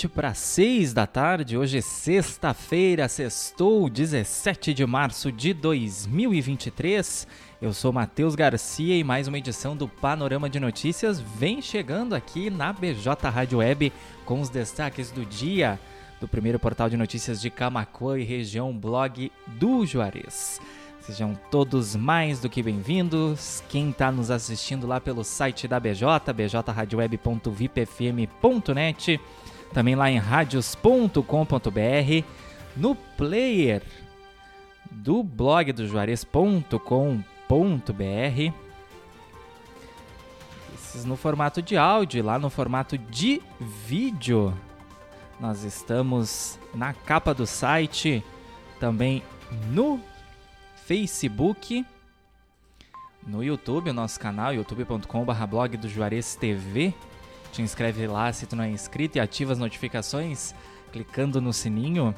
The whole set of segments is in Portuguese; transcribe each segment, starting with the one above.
20 para 6 da tarde. Hoje é sexta-feira, sextou, 17 de março de 2023. Eu sou Matheus Garcia e mais uma edição do Panorama de Notícias vem chegando aqui na BJ Rádio Web com os destaques do dia do primeiro portal de notícias de Camacuã e região blog do Juarez. Sejam todos mais do que bem-vindos. Quem está nos assistindo lá pelo site da BJ, bjradioweb.vipfm.net, também lá em radios.com.br, no player do blog do Juarez.com.br. Esses no formato de áudio, lá no formato de vídeo. Nós estamos na capa do site, também no Facebook, no YouTube, o nosso canal, youtube.com.br blog do Juarez TV. Te inscreve lá se tu não é inscrito e ativa as notificações clicando no sininho.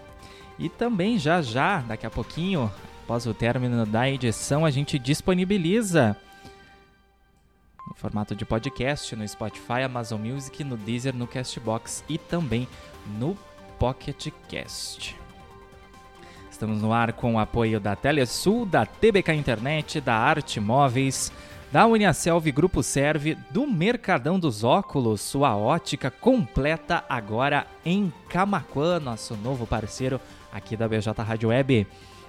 E também já já, daqui a pouquinho, após o término da edição, a gente disponibiliza no formato de podcast no Spotify, Amazon Music, no Deezer, no Castbox e também no Pocket Cast. Estamos no ar com o apoio da Telesul, da TBK Internet, da Arte Móveis, da Uniaselv Grupo Serve, do Mercadão dos Óculos, sua ótica completa agora em Camaquã, nosso novo parceiro aqui da BJ Rádio Web.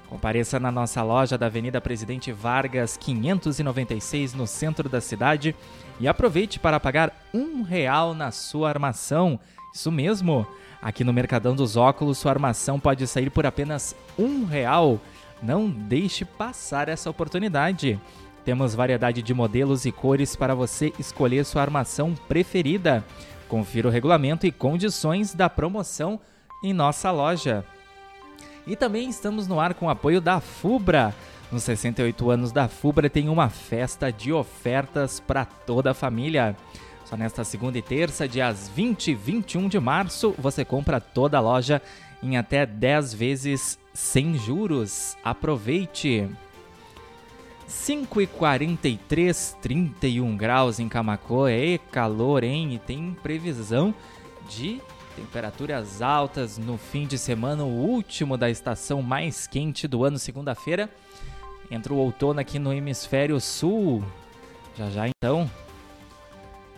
Compareça na nossa loja da Avenida Presidente Vargas, 596, no centro da cidade, e aproveite para pagar um real na sua armação. Isso mesmo! Aqui no Mercadão dos Óculos, sua armação pode sair por apenas um real. Não deixe passar essa oportunidade. Temos variedade de modelos e cores para você escolher sua armação preferida. Confira o regulamento e condições da promoção em nossa loja. E também estamos no ar com o apoio da Fubra. Nos 68 anos da Fubra tem uma festa de ofertas para toda a família. Só nesta segunda e terça, dias 20 e 21 de março, você compra toda a loja em até 10 vezes sem juros. Aproveite! 5 e 43, 31 graus em Camacô. É calor, hein? E tem previsão de temperaturas altas no fim de semana, o último da estação mais quente do ano, segunda-feira. Entra o outono aqui no hemisfério sul. Já já então,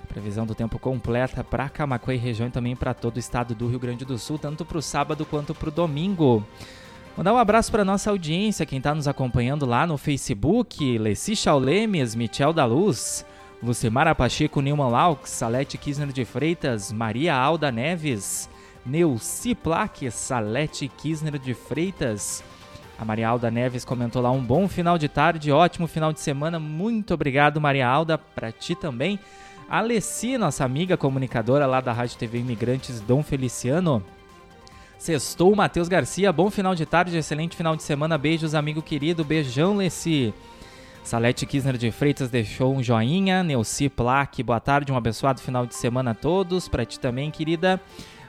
Previsão do tempo completa para Camacuã e região e também para todo o estado do Rio Grande do Sul, tanto para o sábado quanto para o domingo. Mandar um abraço para nossa audiência, quem está nos acompanhando lá no Facebook, Leci Chaulemes, Michel da Luz, Lucimara Pacheco, Nilman Laux, Salete Kisner de Freitas, Maria Alda Neves, Neuci Plaque, Salete Kisner de Freitas. A Maria Alda Neves comentou lá um bom final de tarde, ótimo final de semana. Muito obrigado, Maria Alda, para ti também. Alessi, nossa amiga comunicadora lá da Rádio TV Imigrantes Dom Feliciano. Sextou, Matheus Garcia. Bom final de tarde, excelente final de semana. Beijos, amigo querido. Beijão, Lessi. Salete Kisner de Freitas deixou um joinha. Neuci Plaque, boa tarde, um abençoado final de semana a todos. Pra ti também, querida.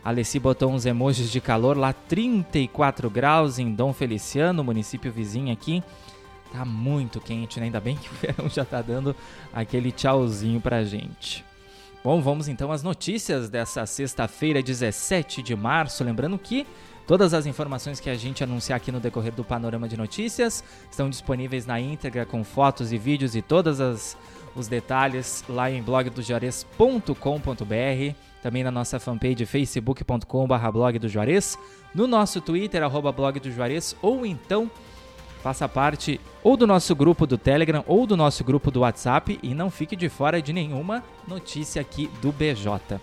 Alessi botou uns emojis de calor lá, 34 graus em Dom Feliciano, município vizinho aqui. Tá muito quente, né? Ainda bem que o verão já tá dando aquele tchauzinho pra gente. Bom, vamos então às notícias dessa sexta-feira, 17 de março. Lembrando que todas as informações que a gente anunciar aqui no decorrer do Panorama de Notícias estão disponíveis na íntegra com fotos e vídeos e todos os detalhes lá em blogdojuarez.com.br, também na nossa fanpage facebook.com.br blog do Juarez, no nosso Twitter, arroba blog do Juarez, ou então Faça parte ou do nosso grupo do Telegram ou do nosso grupo do WhatsApp e não fique de fora de nenhuma notícia aqui do BJ.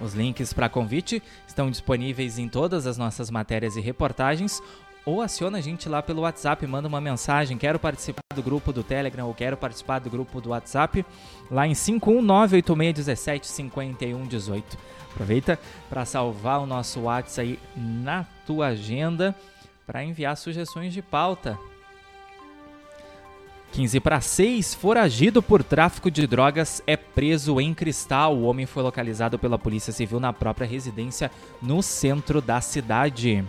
Os links para convite estão disponíveis em todas as nossas matérias e reportagens ou aciona a gente lá pelo WhatsApp, manda uma mensagem, quero participar do grupo do Telegram ou quero participar do grupo do WhatsApp, lá em 51986175118. Aproveita para salvar o nosso WhatsApp aí na tua agenda para enviar sugestões de pauta. 15 para 6, foragido por tráfico de drogas, é preso em Cristal. O homem foi localizado pela Polícia Civil na própria residência no centro da cidade.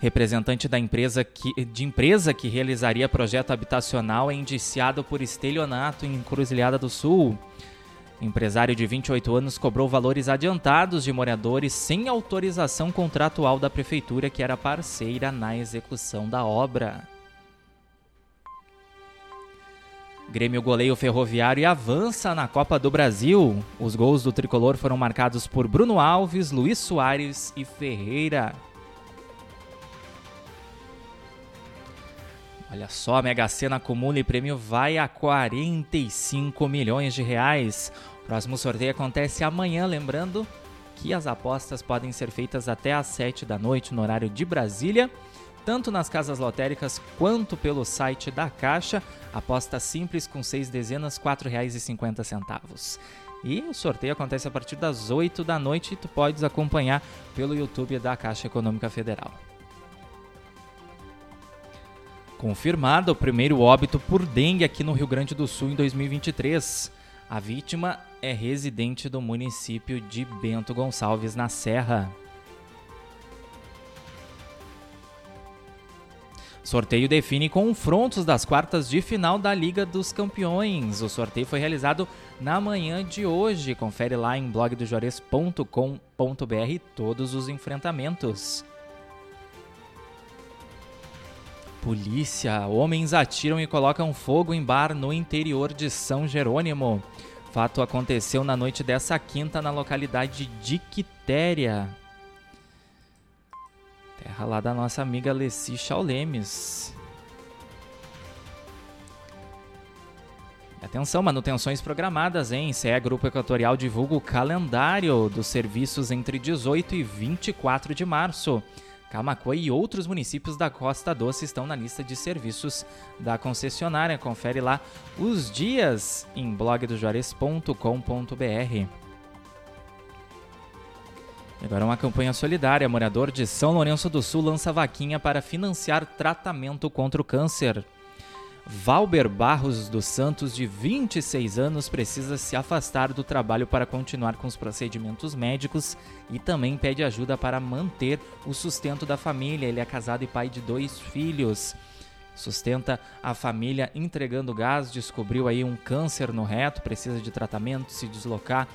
Representante da empresa que, de empresa que realizaria projeto habitacional é indiciado por estelionato em Encruzilhada do Sul. Empresário de 28 anos cobrou valores adiantados de moradores sem autorização contratual da prefeitura, que era parceira na execução da obra. Grêmio goleio ferroviário e avança na Copa do Brasil. Os gols do tricolor foram marcados por Bruno Alves, Luiz Soares e Ferreira. Olha só, a Mega Sena acumula e prêmio vai a 45 milhões de reais. Próximo sorteio acontece amanhã, lembrando que as apostas podem ser feitas até às 7 da noite no horário de Brasília, tanto nas casas lotéricas quanto pelo site da Caixa. Aposta simples com 6 dezenas, R$ 4,50. E o sorteio acontece a partir das 8 da noite e tu podes acompanhar pelo YouTube da Caixa Econômica Federal. Confirmado o primeiro óbito por dengue aqui no Rio Grande do Sul em 2023. A vítima é residente do município de Bento Gonçalves, na Serra. Sorteio define confrontos das quartas de final da Liga dos Campeões. O sorteio foi realizado na manhã de hoje. Confere lá em blogdojores.com.br todos os enfrentamentos. Polícia. Homens atiram e colocam fogo em bar no interior de São Jerônimo. Fato aconteceu na noite dessa quinta na localidade de Quitéria. Terra lá da nossa amiga Leci Chaulemes. Atenção, manutenções programadas, hein? CE Grupo Equatorial divulga o calendário dos serviços entre 18 e 24 de março. Camacuã e outros municípios da Costa Doce estão na lista de serviços da concessionária. Confere lá os dias em blogdojuarez.com.br. Agora uma campanha solidária. Morador de São Lourenço do Sul lança vaquinha para financiar tratamento contra o câncer. Valber Barros dos Santos, de 26 anos, precisa se afastar do trabalho para continuar com os procedimentos médicos e também pede ajuda para manter o sustento da família. Ele é casado e pai de dois filhos. Sustenta a família entregando gás, descobriu aí um câncer no reto, precisa de tratamento, se deslocar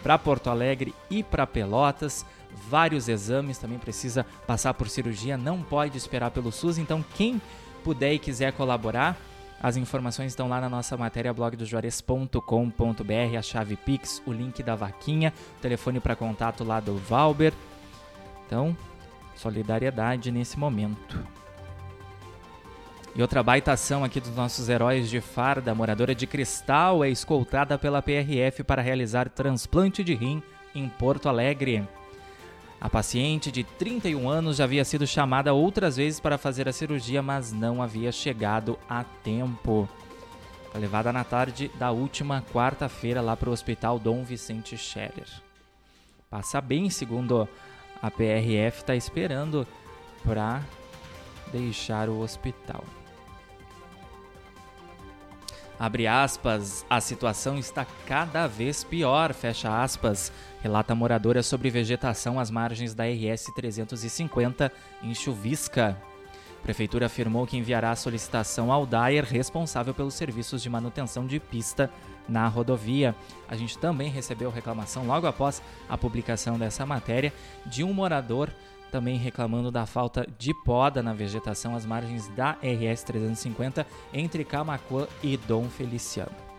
para Porto Alegre e para Pelotas. Vários exames, também precisa passar por cirurgia, não pode esperar pelo SUS. Então, quem puder e quiser colaborar, as informações estão lá na nossa matéria blogdojuarez.com.br, a chave Pix, o link da vaquinha, o telefone para contato lá do Valber. Então, solidariedade nesse momento. E outra baita ação aqui dos nossos heróis de farda, moradora de Cristal é escoltada pela PRF para realizar transplante de rim em Porto Alegre. A paciente de 31 anos já havia sido chamada outras vezes para fazer a cirurgia, mas não havia chegado a tempo. Foi levada na tarde da última quarta-feira lá para o Hospital Dom Vicente Scherer. Passa bem, segundo a PRF, está esperando para deixar o hospital. Abre aspas, a situação está cada vez pior, fecha aspas, relata moradora sobre vegetação às margens da RS 350 em Chuvisca. A prefeitura afirmou que enviará a solicitação ao DAER responsável pelos serviços de manutenção de pista na rodovia. A gente também recebeu reclamação logo após a publicação dessa matéria de um morador também reclamando da falta de poda na vegetação às margens da RS 350 entre Camacuã e Dom Feliciano.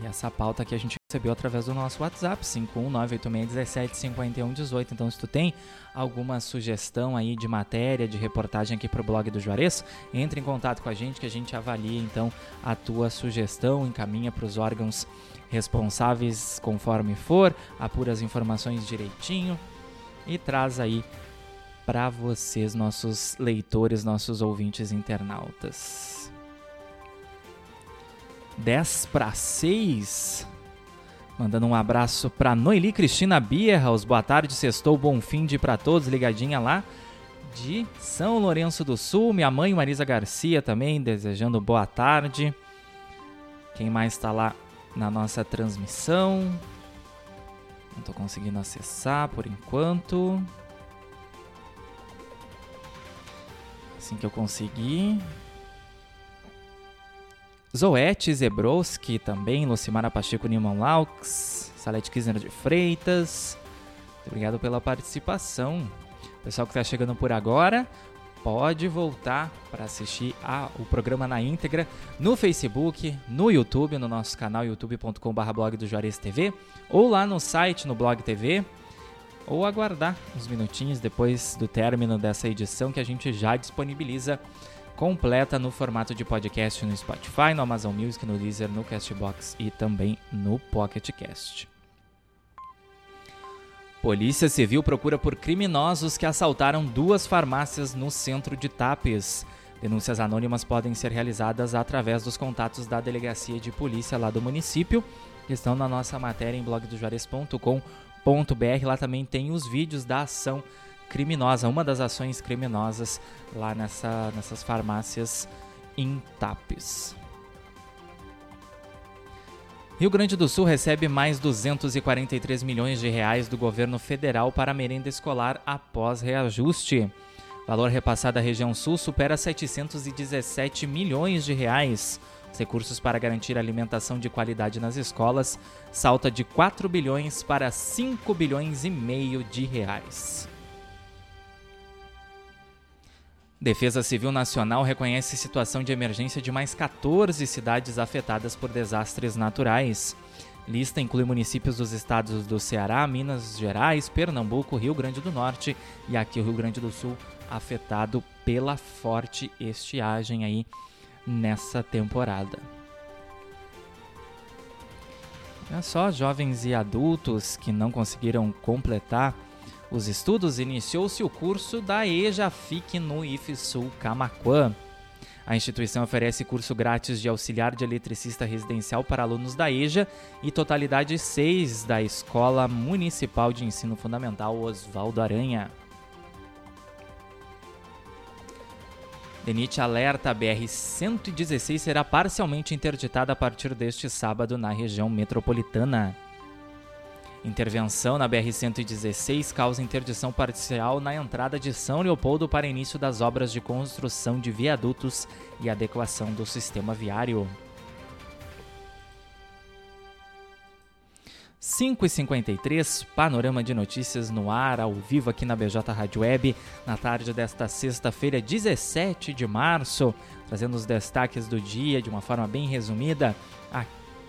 E essa pauta aqui a gente recebeu através do nosso WhatsApp, 51986175118. Então, se tu tem alguma sugestão aí de matéria, de reportagem aqui para o blog do Juarez, entre em contato com a gente que a gente avalia então a tua sugestão, encaminha para os órgãos responsáveis conforme for, apura as informações direitinho e traz aí para vocês, nossos leitores, nossos ouvintes internautas. 10 para 6. Mandando um abraço para Noeli Cristina Bierhaus. Boa tarde, sextou, bom fim de para todos, ligadinha lá de São Lourenço do Sul. Minha mãe Marisa Garcia também desejando boa tarde. Quem mais está lá na nossa transmissão? Não estou conseguindo acessar por enquanto. Assim que eu conseguir, Zoete Zebrowski também, Lucimara Pacheco Newman Laux, Salete Kisner de Freitas. Muito obrigado pela participação. Pessoal que está chegando por agora, pode voltar para assistir a, o programa na íntegra no Facebook, no YouTube, no nosso canal youtube.com.br blog do Juarez TV, ou lá no site, no Blog TV, ou aguardar uns minutinhos depois do término dessa edição que a gente já disponibiliza completa no formato de podcast no Spotify, no Amazon Music, no Deezer, no Castbox e também no Pocket Cast. Polícia Civil procura por criminosos que assaltaram duas farmácias no centro de Tapes. Denúncias anônimas podem ser realizadas através dos contatos da Delegacia de Polícia lá do município, estão na nossa matéria em blogdojuarez.com.br. Lá também tem os vídeos da ação criminosa, uma das ações criminosas lá nessa, nessas farmácias em Tapes. Rio Grande do Sul recebe mais 243 milhões de reais do governo federal para a merenda escolar após reajuste. Valor repassado à região sul supera 717 milhões de reais. Os recursos para garantir alimentação de qualidade nas escolas salta de 4 bilhões para 5 bilhões e meio de reais. Defesa Civil Nacional reconhece situação de emergência de mais 14 cidades afetadas por desastres naturais. Lista inclui municípios dos estados do Ceará, Minas Gerais, Pernambuco, Rio Grande do Norte e aqui o Rio Grande do Sul afetado pela forte estiagem aí nessa temporada. Olha só, jovens e adultos que não conseguiram completar os estudos, iniciou-se o curso da EJAFIC no IFSUL Camaquã. A instituição oferece curso grátis de auxiliar de eletricista residencial para alunos da EJA e totalidade 6 da Escola Municipal de Ensino Fundamental Oswaldo Aranha. DENIT alerta: a BR-116 será parcialmente interditada a partir deste sábado na região metropolitana. Intervenção na BR-116 causa interdição parcial na entrada de São Leopoldo para início das obras de construção de viadutos e adequação do sistema viário. 5h53, panorama de notícias no ar, ao vivo aqui na BJ Rádio Web, na tarde desta sexta-feira, 17 de março, trazendo os destaques do dia de uma forma bem resumida,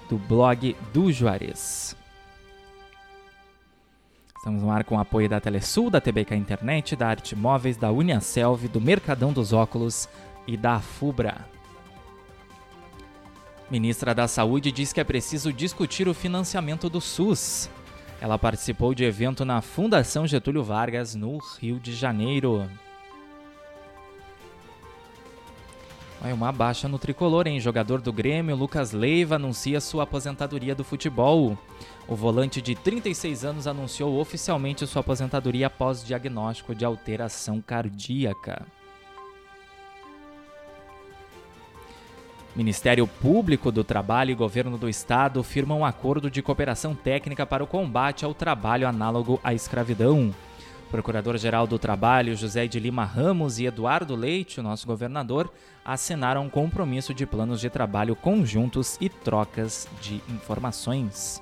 do blog do Juarez. Estamos no ar com o apoio da Telesul, da TBK Internet, da Arte Móveis, da Uniaselv, do Mercadão dos Óculos e da Fubra. Ministra da Saúde diz que é preciso discutir o financiamento do SUS. Ela participou de evento na Fundação Getúlio Vargas, no Rio de Janeiro. Olha, uma baixa no tricolor, hein? Jogador do Grêmio, Lucas Leiva, anuncia sua aposentadoria do futebol. O volante de 36 anos anunciou oficialmente sua aposentadoria após diagnóstico de alteração cardíaca. Ministério Público do Trabalho e Governo do Estado firmam um acordo de cooperação técnica para o combate ao trabalho análogo à escravidão. Procurador-Geral do Trabalho, José de Lima Ramos e Eduardo Leite, o nosso governador, assinaram um compromisso de planos de trabalho conjuntos e trocas de informações.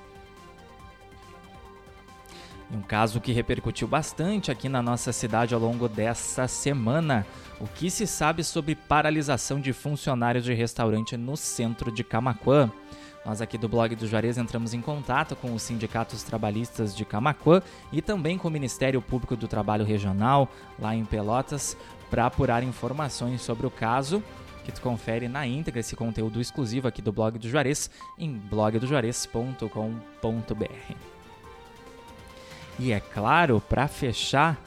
Um caso que repercutiu bastante aqui na nossa cidade ao longo dessa semana. O que se sabe sobre paralisação de funcionários de restaurante no centro de Camaquã? Nós aqui do blog do Juarez entramos em contato com os sindicatos trabalhistas de Camaquã e também com o Ministério Público do Trabalho Regional, lá em Pelotas, para apurar informações sobre o caso que tu confere na íntegra esse conteúdo exclusivo aqui do blog do Juarez em blogdojuarez.com.br. E é claro, para fechar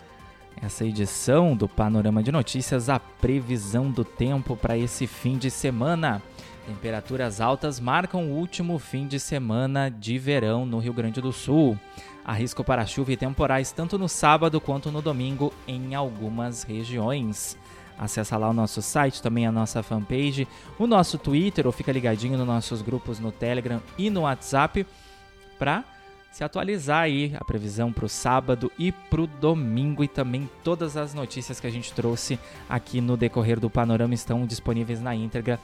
essa edição do Panorama de Notícias, a previsão do tempo para esse fim de semana. Temperaturas altas marcam o último fim de semana de verão no Rio Grande do Sul. Há risco para chuva e temporais tanto no sábado quanto no domingo em algumas regiões. Acesse lá o nosso site, também a nossa fanpage, o nosso Twitter ou fica ligadinho nos nossos grupos no Telegram e no WhatsApp para se atualizar aí a previsão para o sábado e para o domingo e também todas as notícias que a gente trouxe aqui no decorrer do panorama estão disponíveis na íntegra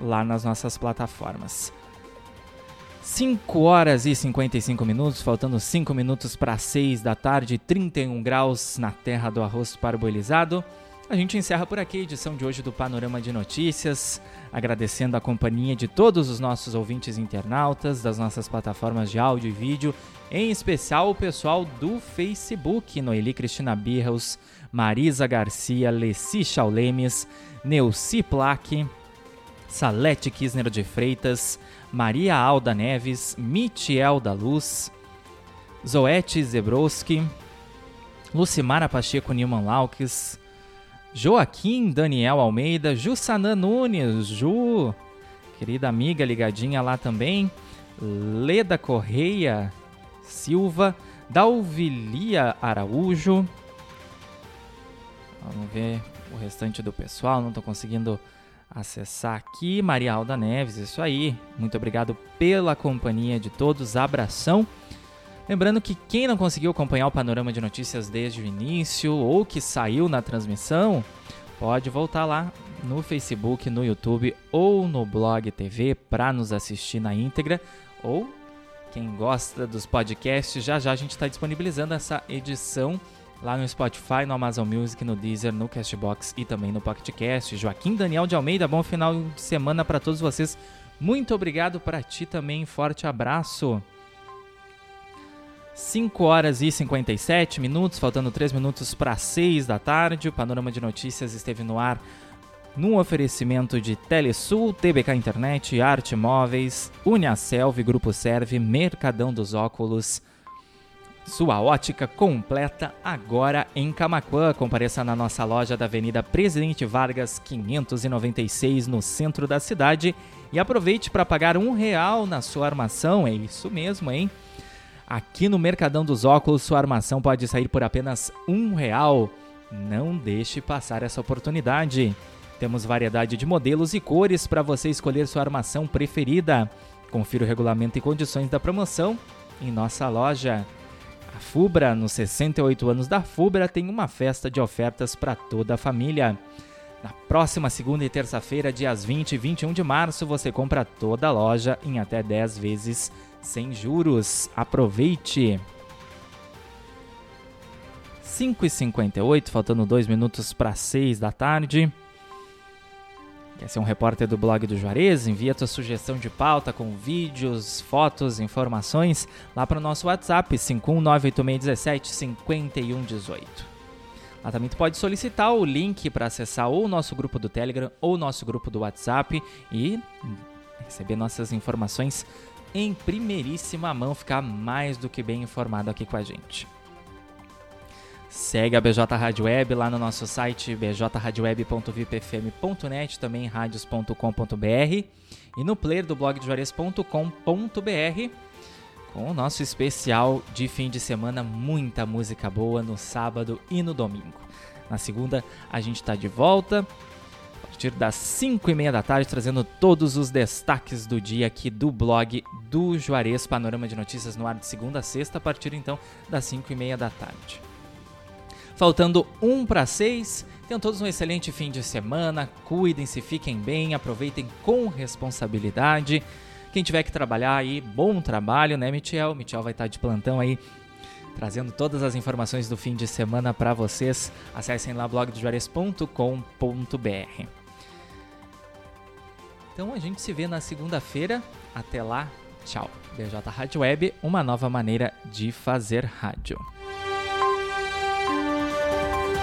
lá nas nossas plataformas. 5 horas e 55 minutos, faltando 5 minutos para 6 da tarde, 31 graus na terra do arroz parboilizado. A gente encerra por aqui a edição de hoje do Panorama de Notícias, agradecendo a companhia de todos os nossos ouvintes internautas, das nossas plataformas de áudio e vídeo, em especial o pessoal do Facebook, Noeli Cristina Birros, Marisa Garcia, Leci Chaulemes, Neuci Plaque, Salete Kisner de Freitas, Maria Alda Neves, Michel da Luz, Zoete Zebrowski, Lucimara Pacheco Nilman Laukes, Joaquim Daniel Almeida, Jussanã Nunes, Ju, querida amiga ligadinha lá também, Leda Correia Silva, Dalvilia Araújo. Vamos ver o restante do pessoal, não estou conseguindo acessar aqui. Maria Alda Neves, isso aí. Muito obrigado pela companhia de todos, abração. Lembrando que quem não conseguiu acompanhar o panorama de notícias desde o início ou que saiu na transmissão, pode voltar lá no Facebook, no YouTube ou no Blog TV para nos assistir na íntegra. Ou quem gosta dos podcasts, já já a gente está disponibilizando essa edição lá no Spotify, no Amazon Music, no Deezer, no Castbox e também no PocketCast. Joaquim Daniel de Almeida, bom final de semana para todos vocês. Muito obrigado para ti também, forte abraço. 5 horas e 57 minutos, faltando 3 minutos para 6 da tarde. O Panorama de Notícias esteve no ar num oferecimento de Telesul, TBK Internet, Arte Móveis, Uniaselv, Grupo Serve, Mercadão dos Óculos. Sua ótica completa agora em Camaquã. Compareça na nossa loja da Avenida Presidente Vargas 596, no centro da cidade. E aproveite para pagar um real na sua armação. É isso mesmo, hein? Aqui no Mercadão dos Óculos, sua armação pode sair por apenas um real. Não deixe passar essa oportunidade. Temos variedade de modelos e cores para você escolher sua armação preferida. Confira o regulamento e condições da promoção em nossa loja. A Fubra, nos 68 anos da Fubra, tem uma festa de ofertas para toda a família. Na próxima segunda e terça-feira, dias 20 e 21 de março, você compra toda a loja em até 10 vezes sem juros. Aproveite! 5h58, faltando 2 minutos para 6 da tarde. Quer ser um repórter do blog do Juarez? Envia tua sugestão de pauta com vídeos, fotos, informações lá para o nosso WhatsApp 51986175118. Lá também tu pode solicitar o link para acessar ou o nosso grupo do Telegram ou o nosso grupo do WhatsApp e receber nossas informações em primeiríssima mão, ficar mais do que bem informado aqui com a gente. Segue a BJ Rádio Web lá no nosso site bjradioweb.vipfm.net, também radios.com.br e no player do blog de Juarez.com.br com o nosso especial de fim de semana, muita música boa no sábado e no domingo. Na segunda a gente está de volta partir das 5 e meia da tarde, trazendo todos os destaques do dia aqui do blog do Juarez Panorama de Notícias no ar de segunda a sexta, a partir então das 5 e meia da tarde. Faltando um para seis, tenham todos um excelente fim de semana, cuidem-se, fiquem bem, aproveitem com responsabilidade. Quem tiver que trabalhar aí, bom trabalho, né, Michel? Michel vai estar de plantão aí trazendo todas as informações do fim de semana para vocês. Acessem lá blogdojuarez.com.br. Então a gente se vê na segunda-feira. Até lá, tchau. BJ Rádio Web, uma nova maneira de fazer rádio.